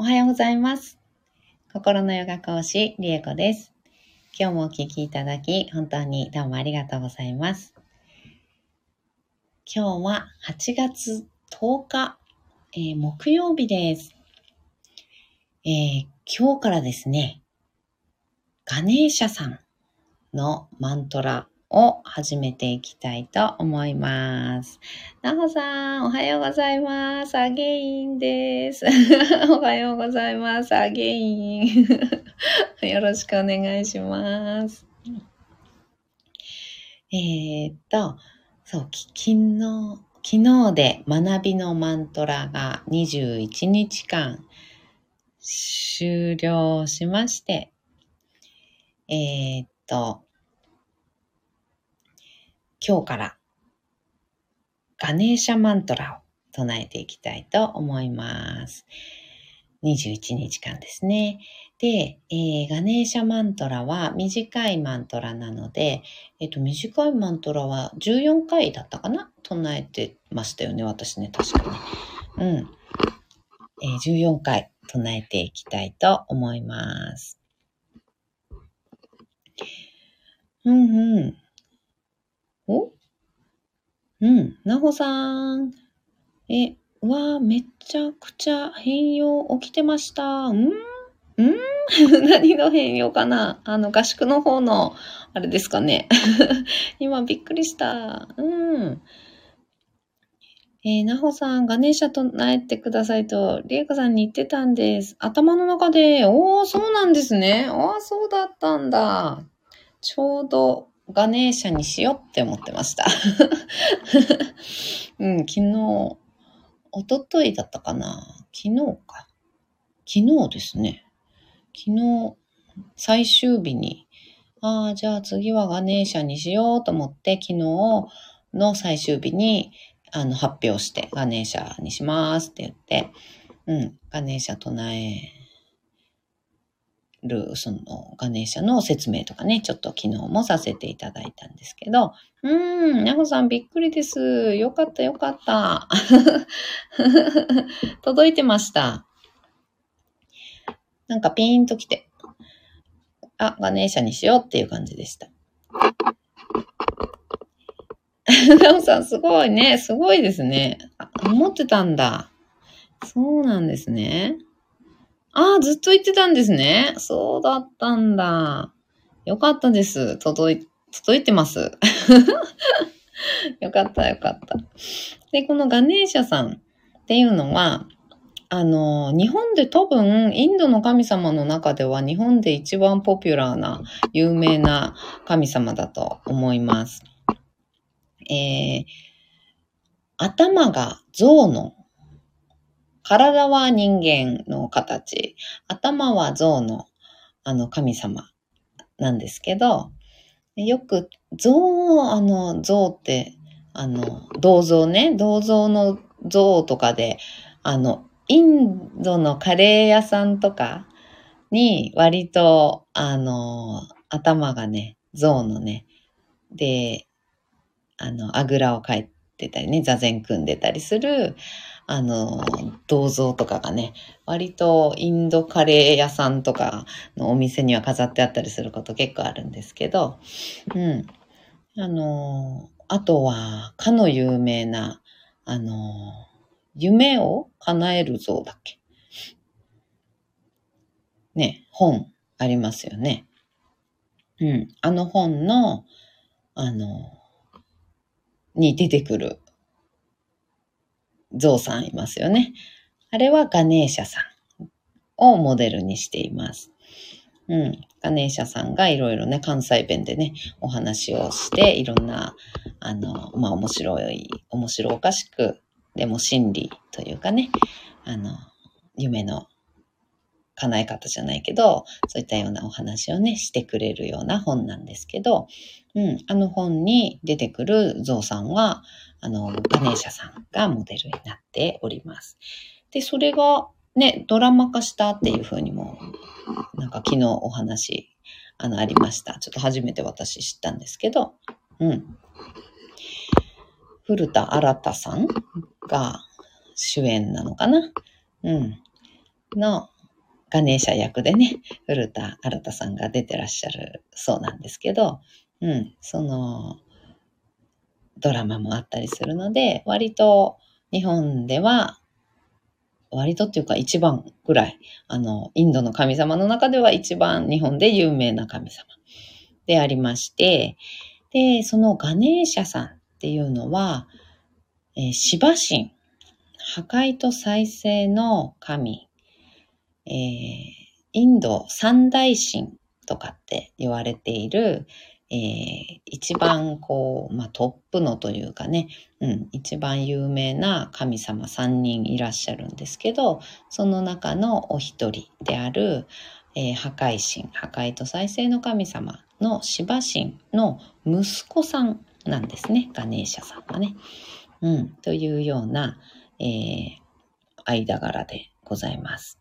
おはようございます。心のヨガ講師、リエコです。今日もお聞きいただき、本当にどうもありがとうございます。今日は8月10日、えー木曜日です、えー今日からですね、ガネーシャさんのマントラを始めていきたいと思います。なほさん、おはようございます。アゲインです。おはようございます。アゲイン。よろしくお願いします。えーっと、そう、き昨日、昨日で学びのマントラが21日間終了しまして、えーっと、今日からガネーシャマントラを唱えていきたいと思います。21日間ですね。で、えーガネーシャマントラは短いマントラなので、えっ、と、短いマントラは14回だったかな？唱えてましたよね、私ね、確かに。うん。えー14回唱えていきたいと思います。うんうん。お？うん。なほさん。え、わーめちゃくちゃ変容起きてました。ん？ん？何の変容かな？あの、合宿の方の、あれですかね。今びっくりした。うん。えー、なほさん、ガネーシャ唱えてくださいと、りえかさんに言ってたんです。頭の中で、おー、そうなんですね。あー、そうだったんだ。ちょうどガネーシャにしようって思ってました。うん、昨日、おとといだったかな昨日か。昨日ですね。昨日、最終日に、ああ、じゃあ次はガネーシャにしようと思って、昨日の最終日に、あの、発表して、ガネーシャにしますって言って、うん、ガネーシャ唱える、その、ガネーシャの説明とかね、ちょっと昨日もさせていただいたんですけど、うーん、ヤホさんびっくりです。よかったよかった。届いてました。なんかピーンと来て、あ、ガネーシャにしようっていう感じでした。ナオさんすごいね。すごいですね。思ってたんだ。そうなんですね。ああ、ずっと言ってたんですね。そうだったんだ。よかったです。届い、届いてます。よかったよかった。で、このガネーシャさんっていうのは、あの、日本で多分、インドの神様の中では日本で一番ポピュラーな、有名な神様だと思います。えー、頭が象の、体は人間の形、頭は象の、あの、神様なんですけど、よく、象、あの、象って、あの、銅像ね、銅像の像とかで、あの、インドのカレー屋さんとかに割と、あの、頭がね、象のね、で、あの、あぐらをかいてたりね、座禅組んでたりする、あの、銅像とかがね、割とインドカレー屋さんとかのお店には飾ってあったりすること結構あるんですけど、うん。あの、あとは、かの有名な、あの、夢を叶える像だっけ？ね、本ありますよね。うん。あの本の、あの、に出てくる象さんいますよね。あれはガネーシャさんをモデルにしています。うん。ガネーシャさんがいろいろね、関西弁でね、お話をして、いろんな、あの、まあ、面白い、面白おかしく、でも真理というかね、あの、夢の叶え方じゃないけど、そういったようなお話をね、してくれるような本なんですけど、うん、あの本に出てくるゾウさんは、あの、ガネーシャさんがモデルになっております。で、それがね、ドラマ化したっていうふうにも、なんか昨日お話、あの、ありました。ちょっと初めて私知ったんですけど、うん。古田新太さんが主演なのかな？うん。のガネーシャ役でね、古田新太さんが出てらっしゃるそうなんですけど、うん、その、ドラマもあったりするので、割と日本では、割とっていうか一番ぐらい、あの、インドの神様の中では一番日本で有名な神様でありまして、で、そのガネーシャさんっていうのは、えー、シバ神、破壊と再生の神、えー、インド三大神とかって言われている、えー、一番こう、まあ、トップのというかね、うん、一番有名な神様3人いらっしゃるんですけど、その中のお一人である、えー、破壊神、破壊と再生の神様のシバ神の息子さんなんですね、ガネーシャさんはね。うん、というような、えー、間柄でございます。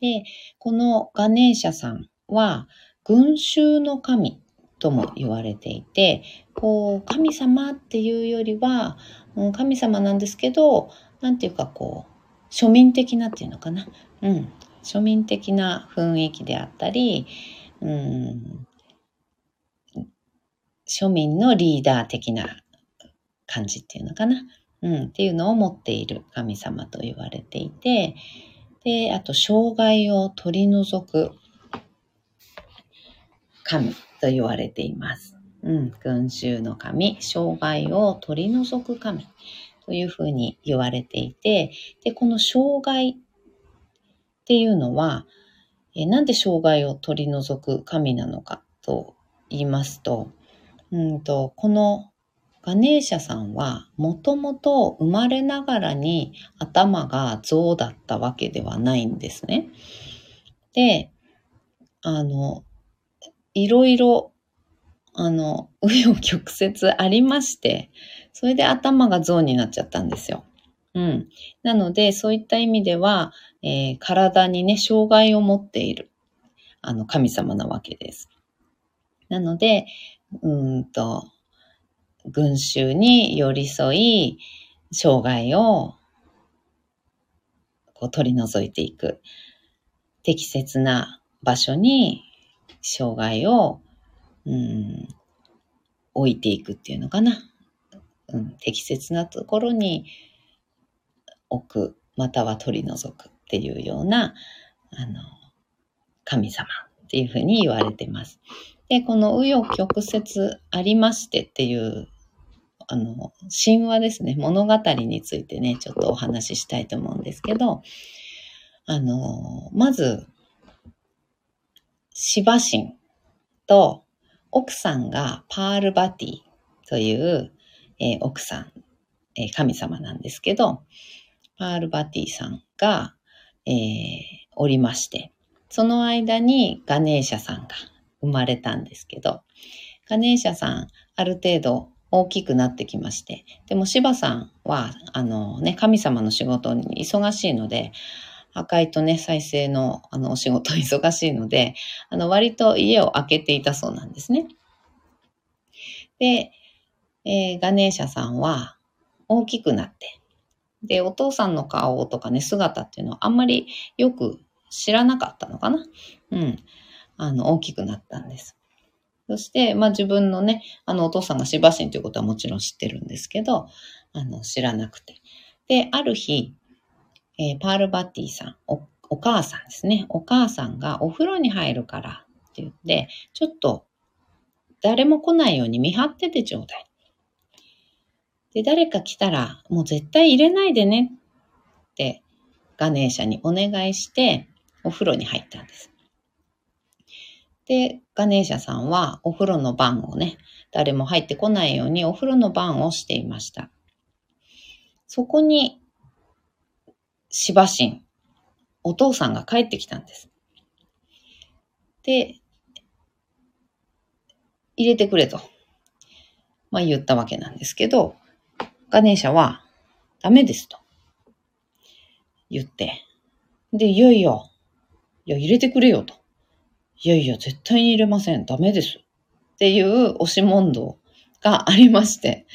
で、このガネーシャさんは、群衆の神とも言われていて、こう、神様っていうよりは、うん、神様なんですけど、なんていうかこう、庶民的なっていうのかな。うん。庶民的な雰囲気であったり、うん、庶民のリーダー的な感じっていうのかな。うん、っていうのを持っている神様と言われていて、で、あと、障害を取り除く神と言われています。うん、群衆の神、障害を取り除く神というふうに言われていて、で、この障害っていうのは、えなんで障害を取り除く神なのか？と言いますと、うんと、このガネーシャさんはもともと生まれながらに頭が象だったわけではないんですね。で、あの、いろいろ、あの、紆余曲折ありまして、それで頭が象になっちゃったんですよ。うん。なので、そういった意味では、えー、体にね、障害を持っている、あの、神様なわけです。なので、うんと、群衆に寄り添い、障害をこう取り除いていく。適切な場所に障害を、うん、置いていくっていうのかな。うん、適切なところに置く、または取り除くっていうような、あの、神様っていうふうに言われてます。で、この紆余曲折ありましてっていう、あの、神話ですね、物語についてね、ちょっとお話ししたいと思うんですけど、あの、まず、シバ神と奥さんがパールバティという、えー、奥さん、えー、神様なんですけど、パールバティさんが、えー、おりまして、その間にガネーシャさんが生まれたんですけど、ガネーシャさん、ある程度大きくなってきまして、でもシバさんは、あのね、神様の仕事に忙しいので、破壊とね、再生のあのお仕事忙しいので、あの割と家を空けていたそうなんですね。で、えー、ガネーシャさんは大きくなって、で、お父さんの顔とかね、姿っていうのはあんまりよく知らなかったのかな。うん。あの、大きくなったんです。そして、まあ自分のね、あのお父さんがシバシンということはもちろん知ってるんですけど、あの、知らなくて。で、ある日、えー、パールバッティさんお、お母さんですね。お母さんがお風呂に入るからって言って、ちょっと誰も来ないように見張っててちょうだい。で、誰か来たら、もう絶対入れないでねってガネーシャにお願いして、お風呂に入ったんです。で、ガネーシャさんはお風呂の番をね、誰も入ってこないようにお風呂の番をしていました。そこにしばしん、お父さんが帰ってきたんです。で、入れてくれと、まあ言ったわけなんですけど、ガネーシャはダメですと言って、で、いやいや、いや入れてくれよと。いやいや、絶対に入れません。ダメです。っていう押し問答がありまして、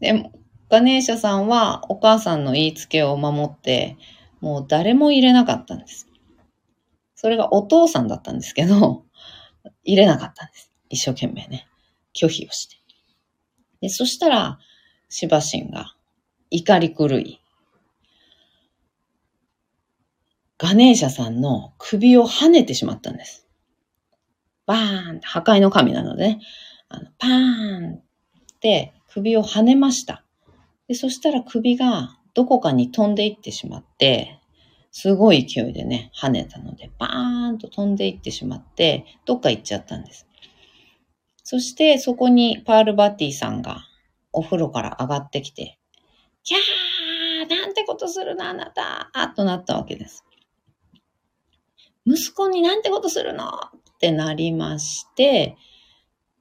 で、ガネーシャさんはお母さんの言いつけを守って、もう誰も入れなかったんです。それがお父さんだったんですけど、入れなかったんです。一生懸命ね、拒否をして。で、そしたら、シバシンが怒り狂い、ガネーシャさんの首を跳ねてしまったんです。バーン破壊の神なのでね、あのパーンって首を跳ねました。で、そしたら首がどこかに飛んでいってしまって、すごい勢いでね、跳ねたので、バーンと飛んでいってしまって、どっか行っちゃったんです。そしてそこにパールバティさんがお風呂から上がってきて、キャーなんてことするのあなたとなったわけです。息子になんてことするのってなりまして、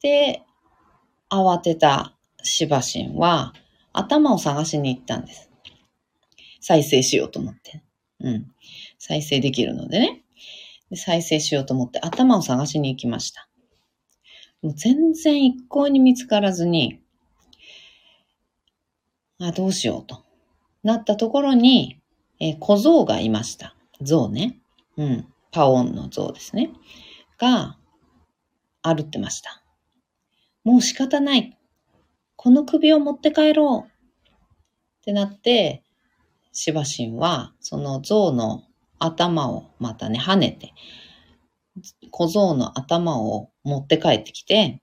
で、慌てたシバシンは頭を探しに行ったんです。再生しようと思って。うん。再生できるのでね。で再生しようと思って頭を探しに行きました。もう全然一向に見つからずに、あ、どうしようと。なったところに、えー、小僧がいました。象ね。うん。パオンの像ですね。が、歩ってました。もう仕方ない。この首を持って帰ろう。ってなって、シバシンは、その象の頭をまたね、跳ねて、小僧の頭を持って帰ってきて、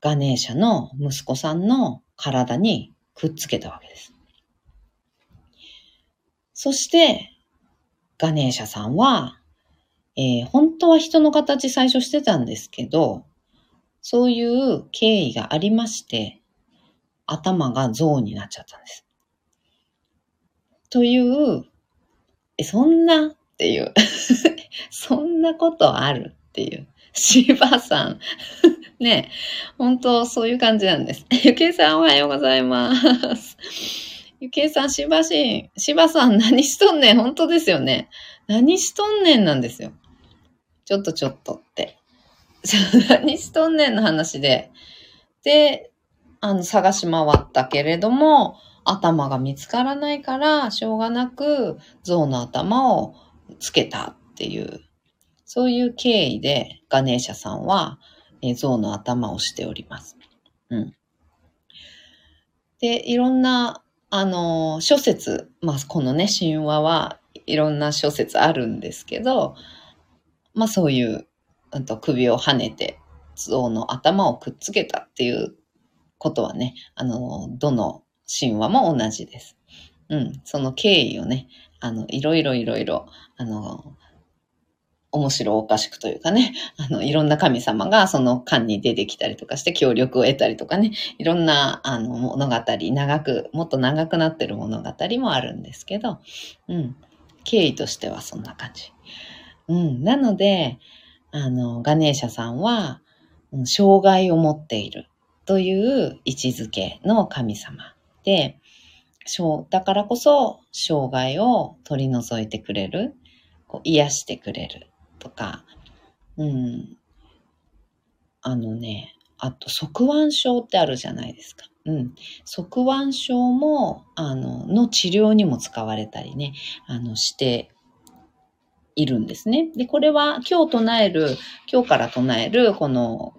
ガネーシャの息子さんの体にくっつけたわけです。そして、ガネーシャさんは、えー、本当は人の形最初してたんですけど、そういう経緯がありまして、頭が象になっちゃったんです。という、え、そんなっていう そんなことあるっていう。シバさん ね本当そういう感じなんです。ゆけいさんおはようございます。ゆきえさん、しばし、しばさん何しとんねん本当ですよね。何しとんねんなんですよ。ちょっとちょっとって。何しとんねんの話で。で、あの、探し回ったけれども、頭が見つからないから、しょうがなく象の頭をつけたっていう、そういう経緯でガネーシャさんは、え象の頭をしております。うん。で、いろんなあの、諸説、まあ、このね、神話はいろんな諸説あるんですけど、まあそういう、うんと首を跳ねて、象の頭をくっつけたっていうことはね、あの、どの神話も同じです。うん、その経緯をね、あの、いろいろいろいろ、あの、面白おかしくというかね、あの、いろんな神様がその間に出てきたりとかして協力を得たりとかね、いろんな、あの、物語、長く、もっと長くなってる物語もあるんですけど、うん。経緯としてはそんな感じ。うん。なので、あの、ガネーシャさんは、障害を持っているという位置づけの神様で、だからこそ、障害を取り除いてくれる、こう癒してくれるとか、うん。あのね、あと、側腕症ってあるじゃないですか。うん。側腕症も、あの、の治療にも使われたりね、あの、しているんですね。で、これは今日唱える、今日から唱える、この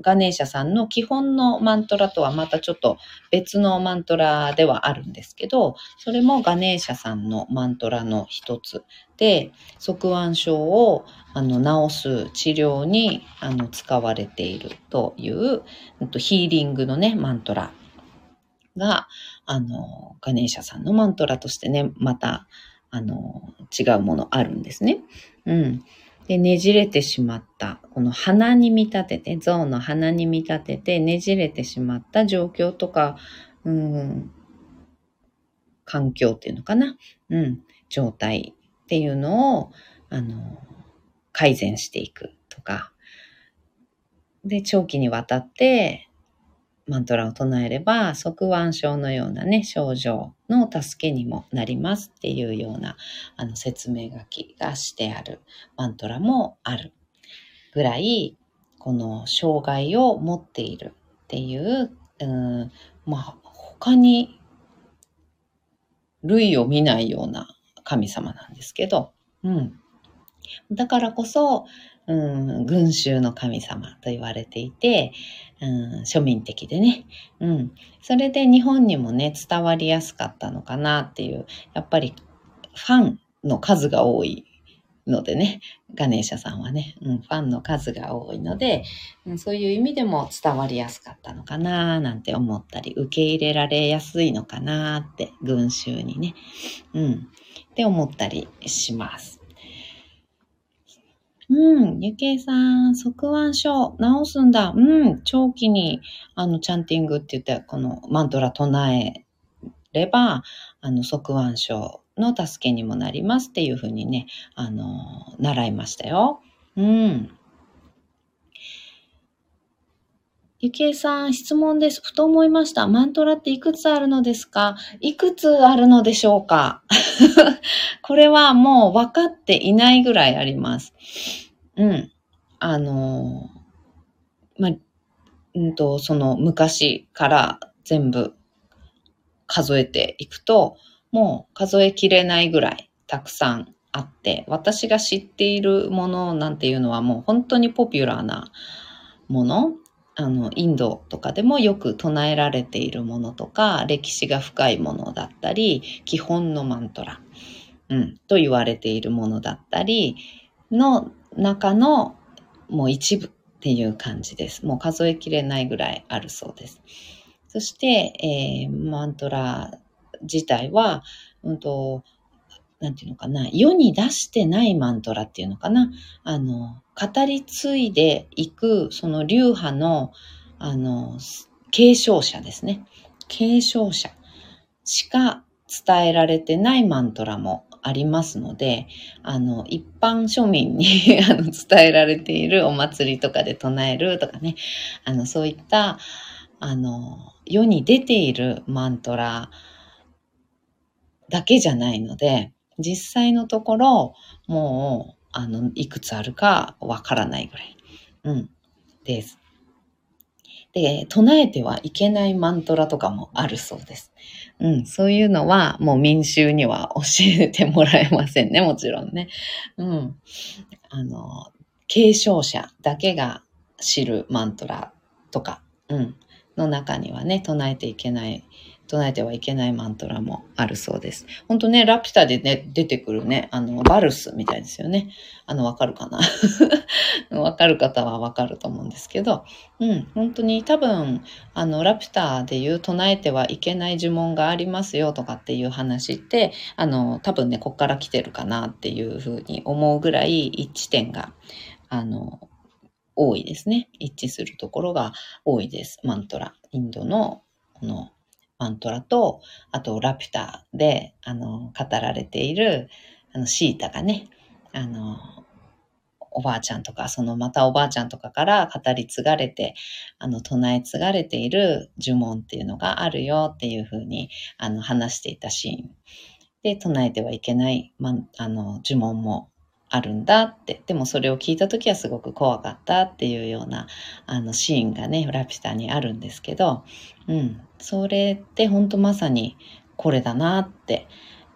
ガネーシャさんの基本のマントラとはまたちょっと別のマントラではあるんですけど、それもガネーシャさんのマントラの一つで、側腕症をあの治す治療にあの使われているというヒーリングのね、マントラが、あの、ガネーシャさんのマントラとしてね、また、あの、違うものあるんですね。うん。で、ねじれてしまった、この鼻に見立てて、象の鼻に見立ててねじれてしまった状況とか、うん、環境っていうのかな、うん、状態っていうのを、あの、改善していくとか、で、長期にわたって、マントラを唱えれば、側腕症のようなね、症状の助けにもなりますっていうような、あの、説明書きがしてあるマントラもあるぐらい、この障害を持っているっていう、うん、まあ、他に類を見ないような神様なんですけど、うん。だからこそ、うん、群衆の神様と言われていて、うん、庶民的でね、うん。それで日本にもね、伝わりやすかったのかなっていう、やっぱりファンの数が多いのでね、ガネーシャさんはね、うん、ファンの数が多いので、うん、そういう意味でも伝わりやすかったのかななんて思ったり、受け入れられやすいのかなって、群衆にね、うん、って思ったりします。うん、ゆけいさん、側腕症、治すんだ。うん、長期に、あの、チャンティングって言って、このマントラ唱えれば、あの、側腕症の助けにもなりますっていうふうにね、あの、習いましたよ。うん。ゆきえさん、質問です。ふと思いました。マントラっていくつあるのですか？いくつあるのでしょうか？これはもう分かっていないぐらいあります。うん。あの、ま、うんと、その昔から全部数えていくと、もう数えきれないぐらいたくさんあって、私が知っているものなんていうのはもう本当にポピュラーなもの、あの、インドとかでもよく唱えられているものとか、歴史が深いものだったり、基本のマントラ、うん、と言われているものだったりの中のもう一部っていう感じです。もう数えきれないぐらいあるそうです。そして、えー、マントラ自体は、うんと、なんていうのかな、世に出してないマントラっていうのかな、あの、語り継いでいく、その流派の、あの、継承者ですね。継承者しか伝えられてないマントラもありますので、あの、一般庶民に あの伝えられているお祭りとかで唱えるとかね、あの、そういった、あの、世に出ているマントラだけじゃないので、実際のところ、もう、あの、いくつあるかわからないぐらい。うん。です。で、唱えてはいけないマントラとかもあるそうです。うん、そういうのはもう民衆には教えてもらえませんね、もちろんね。うん。あの、継承者だけが知るマントラとか、うん、の中にはね、唱えていけない唱えてはいけないマントラもあるそうです。ほんとね、ラピュタでね、出てくるね、あの、バルスみたいですよね。あの、わかるかな？わかる方はわかると思うんですけど、うん、本当に多分、あの、ラピュタで言う唱えてはいけない呪文がありますよとかっていう話って、あの、多分ね、こっから来てるかなっていうふうに思うぐらい一致点が、あの、多いですね。一致するところが多いです。マントラ。インドの、この、マントラと、あとラピュタで、あの、語られている、あの、シータがね、あの、おばあちゃんとか、そのまたおばあちゃんとかから語り継がれて、あの、唱え継がれている呪文っていうのがあるよっていうふうに、あの、話していたシーン。で、唱えてはいけない、ま、あの、呪文もあるんだって。でもそれを聞いた時はすごく怖かったっていうような、あの、シーンがね、ラピュタにあるんですけど、うん。それって本当まさにこれだなって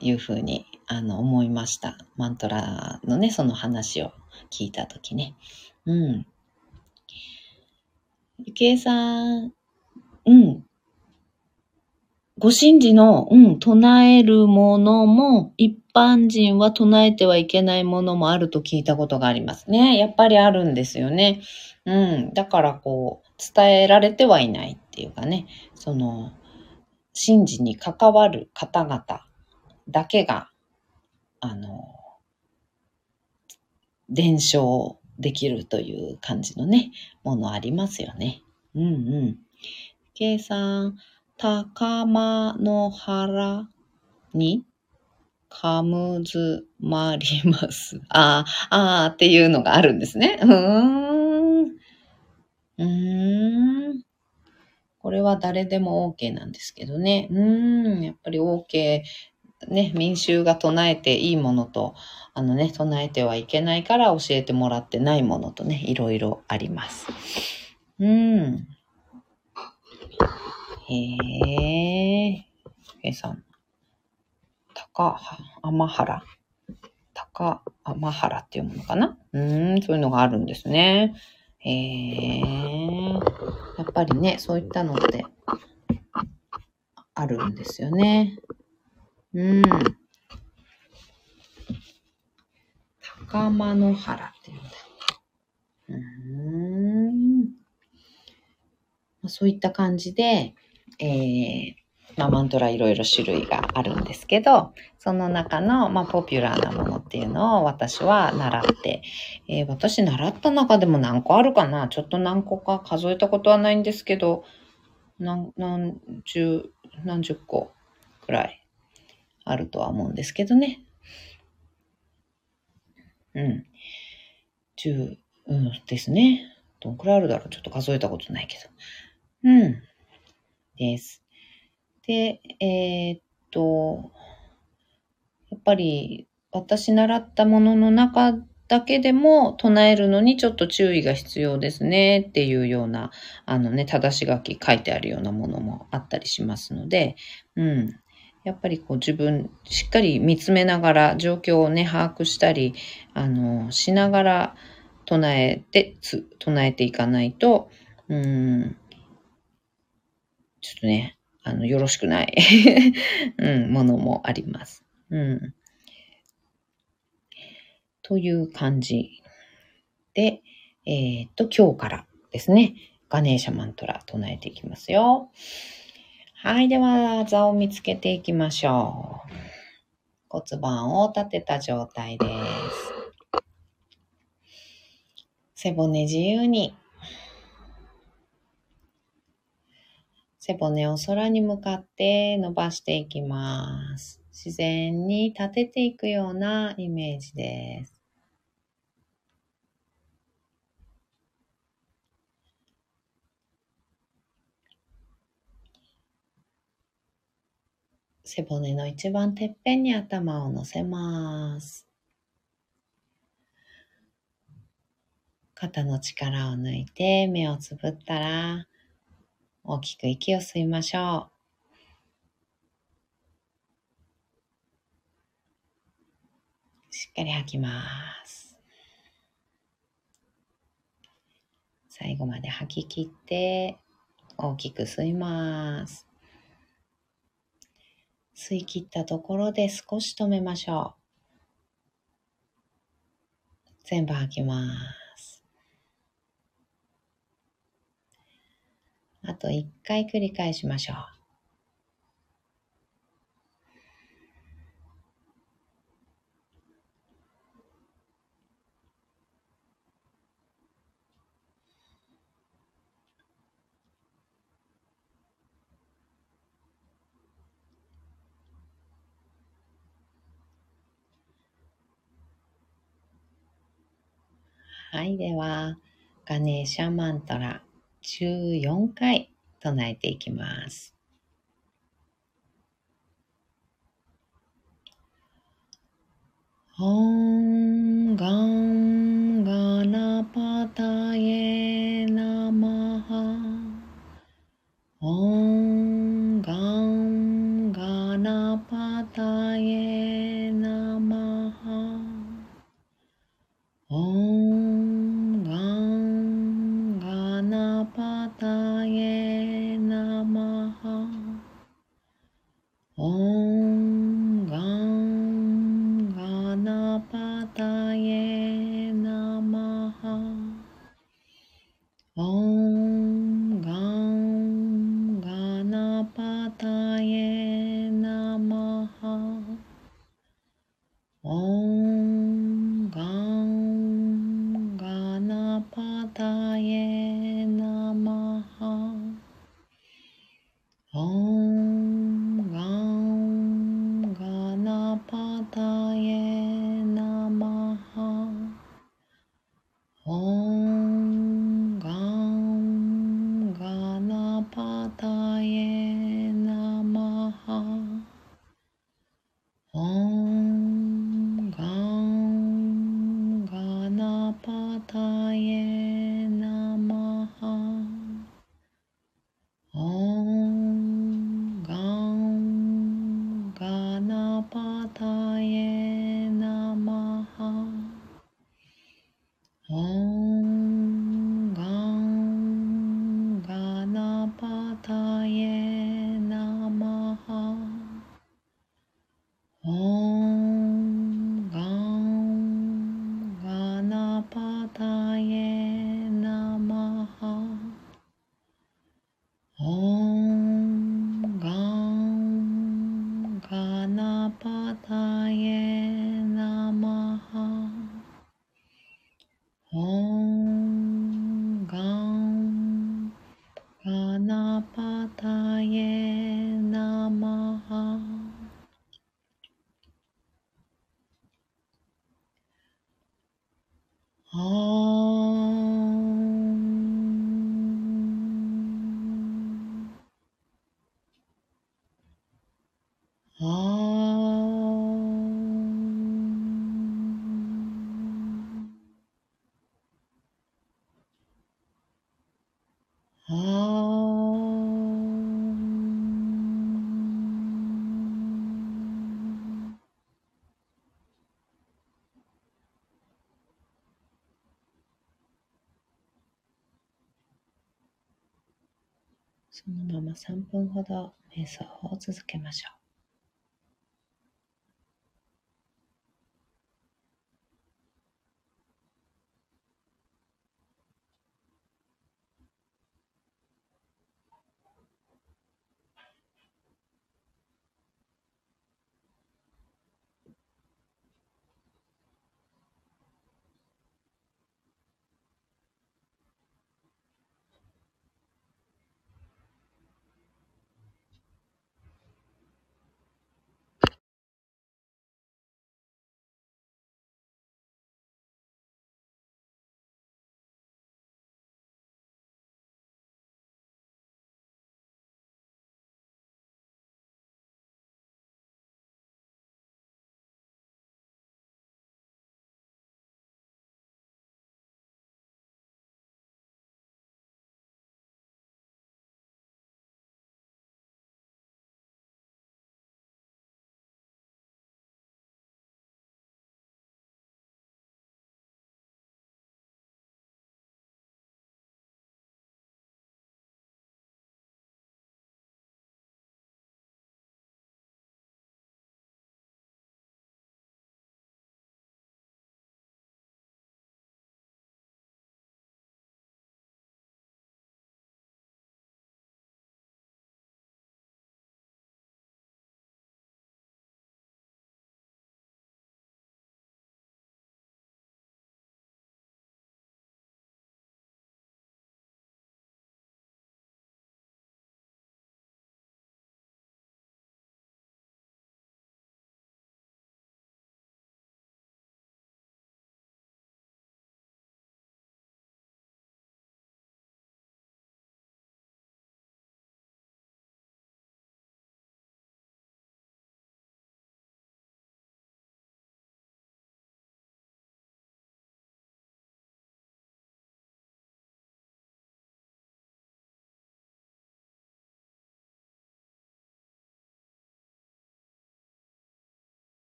いうふうに、あの、思いました。マントラのね、その話を聞いた時ね。うん。ゆきえさん、うん。ご神事の、うん、唱えるものも、一般人は唱えてはいけないものもあると聞いたことがありますね。やっぱりあるんですよね。うん。だからこう、伝えられてはいないっていうかね、その、神事に関わる方々だけが、あの、伝承できるという感じのね、ものありますよね。うんうん。計算、高間の原にかむずまります。ああ、ああっていうのがあるんですね。うーん。うーん。これは誰でも OK なんですけどね。うーん。やっぱり OK。ね、民衆が唱えていいものと、あのね、唱えてはいけないから教えてもらってないものとね、いろいろあります。うん。へえ。計算。高天原。高天原っていうものかな？うん、そういうのがあるんですね。へえ。やっぱりね、そういったのってあるんですよね。うん。高間の原っていうんだ。うん。そういった感じで、えー、まあ、マントラいろいろ種類があるんですけど、その中の、まあ、ポピュラーなものっていうのを私は習って、えー私習った中でも何個あるかなちょっと何個か数えたことはないんですけど、何、何十、何十個くらいあるとは思うんですけどね。うん。十、うんですね。どんくらいあるだろうちょっと数えたことないけど。うん。です。で、えーっと、やっぱり私習ったものの中だけでも唱えるのにちょっと注意が必要ですねっていうような、あのね、正し書き書いてあるようなものもあったりしますので、うん。やっぱりこう自分しっかり見つめながら状況をね、把握したり、あの、しながら唱えて、唱えていかないと、うん、ちょっとね、あの、よろしくない、うん、ものもあります。うん。という感じで、えーっと、今日からですね、ガネーシャマントラ唱えていきますよ。はい、では、座を見つけていきましょう。骨盤を立てた状態です。背骨自由に。背骨を空に向かって伸ばしていきます。自然に立てていくようなイメージです。背骨の一番てっぺんに頭を乗せます。肩の力を抜いて目をつぶったら大きく息を吸いましょう。しっかり吐きます。最後まで吐き切って大きく吸います。吸い切ったところで少し止めましょう。全部吐きます。あと一回繰り返しましょう。はい、では、ガネーシャマントラ14回唱えていきます。オ哦。そのまま3分ほど瞑想を続けましょう。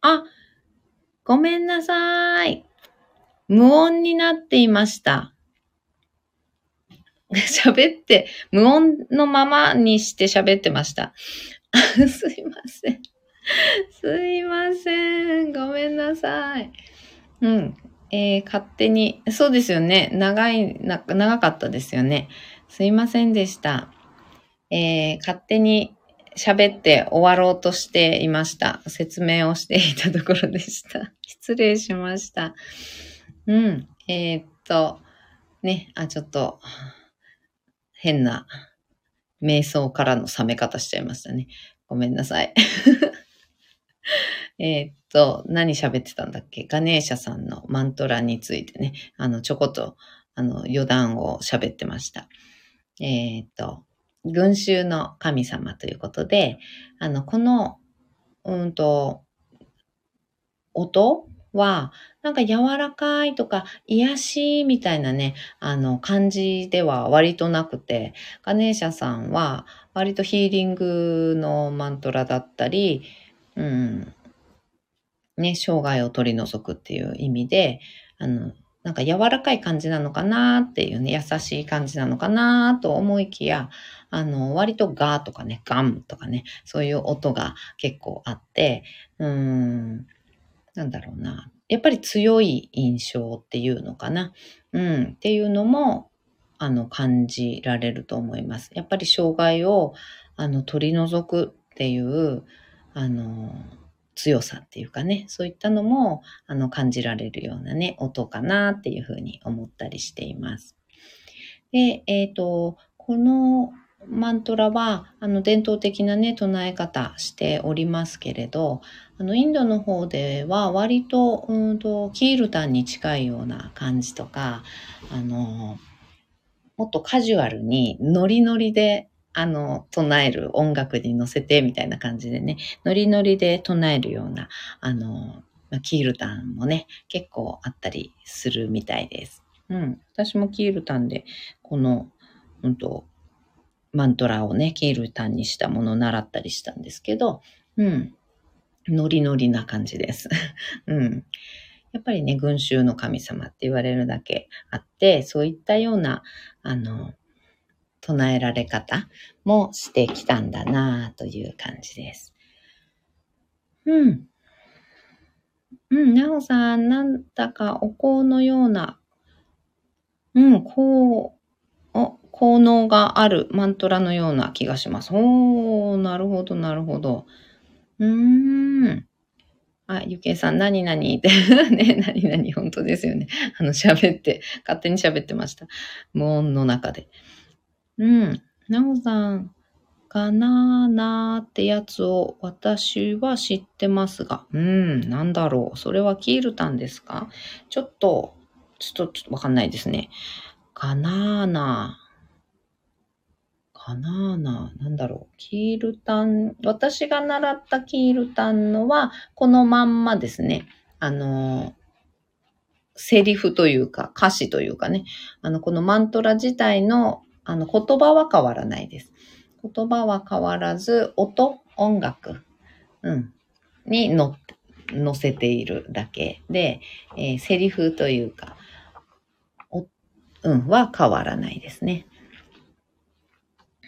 あ、ごめんなさい。無音になっていました。喋って、無音のままにして喋ってました。すいません。すいません。ごめんなさい。うん。えー、勝手に、そうですよね。長いな、長かったですよね。すいませんでした。えー、勝手に喋って終わろうとしていました。説明をしていたところでした。失礼しました。うん。えー、っと、ね、あ、ちょっと、変な瞑想からの冷め方しちゃいましたね。ごめんなさい。えっと、何喋ってたんだっけ？ガネーシャさんのマントラについてね、あの、ちょこっと、あの、余談を喋ってました。えっと、群衆の神様ということで、あの、この、うんと、音は、なんか柔らかいとか癒しみたいなね、あの感じでは割となくて、ガネーシャさんは割とヒーリングのマントラだったり、うん、ね、障害を取り除くっていう意味で、あの、なんか柔らかい感じなのかなっていうね、優しい感じなのかなと思いきや、あの、割とガーとかね、ガンとかね、そういう音が結構あって、うーん、なんだろうな。やっぱり強い印象っていうのかな。うん、っていうのも、あの、感じられると思います。やっぱり障害を、あの、取り除くっていう、あの、強さっていうかね、そういったのも、あの、感じられるようなね、音かなっていうふうに思ったりしています。で、えっ、ー、と、このマントラは、あの、伝統的なね、唱え方しておりますけれど、あの、インドの方では割と、うんと、キールタンに近いような感じとか、あの、もっとカジュアルにノリノリであの、唱える音楽に乗せてみたいな感じでね、ノリノリで唱えるような、あの、キールタンもね、結構あったりするみたいです。うん。私もキールタンで、この、うんと、マントラをね、キールタンにしたものを習ったりしたんですけど、うん。ノリノリな感じです。うん。やっぱりね、群衆の神様って言われるだけあって、そういったような、あの、唱えられ方もしてきたんだなという感じです。うん。うん、なおさん、なんだかお香のような、うん、こう、お、効能があるマントラのような気がします。おー、なるほど、なるほど。うーん。あ、ゆけいさん、何々って、ね、何々、本当ですよね。あの、喋って、勝手に喋ってました。無音の中で。うん。なおさん、ガナーナーってやつを私は知ってますが、うん、なんだろう。それはキールタンですか？ちょっと、ちょっと、ちょっとわかんないですね。ガナーナー。ガナーナー、なんだろう。キールタン、私が習ったキールタンのは、このまんまですね。あの、セリフというか、歌詞というかね。あの、このマントラ自体のあの、言葉は変わらないです。言葉は変わらず、音、音楽、うん、に乗乗せているだけで、えー、セリフというか、お、うん、は変わらないですね。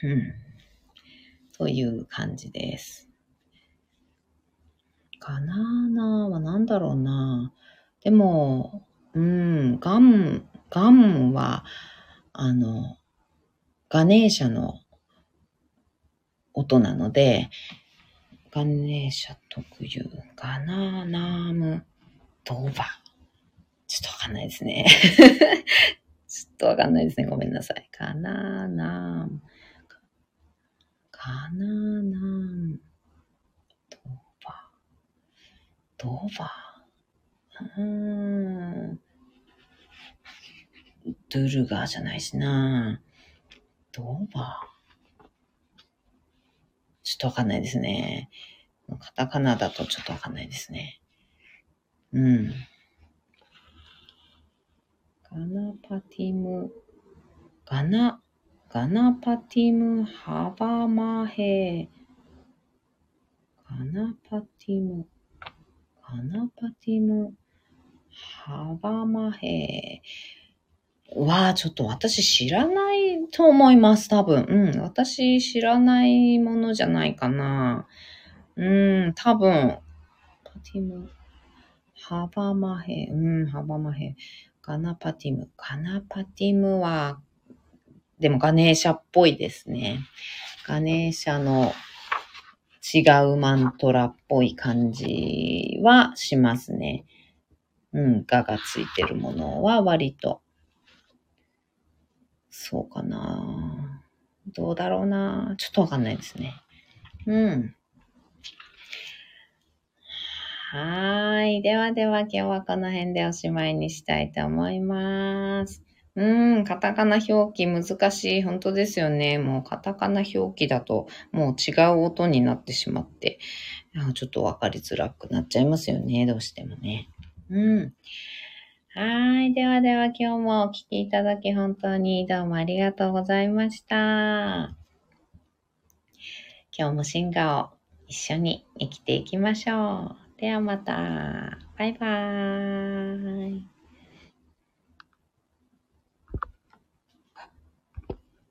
うん。という感じです。かなーなーは何だろうなでも、うん、ガン、ガンは、あの、ガネーシャの音なので、ガネーシャ特有、ガナーナームドーバちょっとわかんないですね。ちょっとわかんないですね。ごめんなさい。ガナーナーム、ガナーナームドーバドーバ？うーん。ドゥルガーじゃないしなドーバーちょっとわかんないですね。カタカナだとちょっとわかんないですね。うん。ガナパティム、ガナ、ガナパティムハバマヘガナパティム、ガナパティム、ハバマヘわあ、ちょっと私知らないと思います、多分。うん、私知らないものじゃないかな。うん、多分。パティム、ハバマヘ、うん、ハバマヘ、ガナパティム。ガナパティムは、でもガネーシャっぽいですね。ガネーシャの違うマントラっぽい感じはしますね。うん、ガがついてるものは割と。そうかなどうだろうなちょっとわかんないですね。うん。はい。ではでは今日はこの辺でおしまいにしたいと思います。うん、カタカナ表記難しい。本当ですよね。もうカタカナ表記だともう違う音になってしまって、ちょっとわかりづらくなっちゃいますよね。どうしてもね。うん。はい。ではでは今日もお聴きいただき本当にどうもありがとうございました。今日も進化を一緒に生きていきましょう。ではまた。バイバーイ。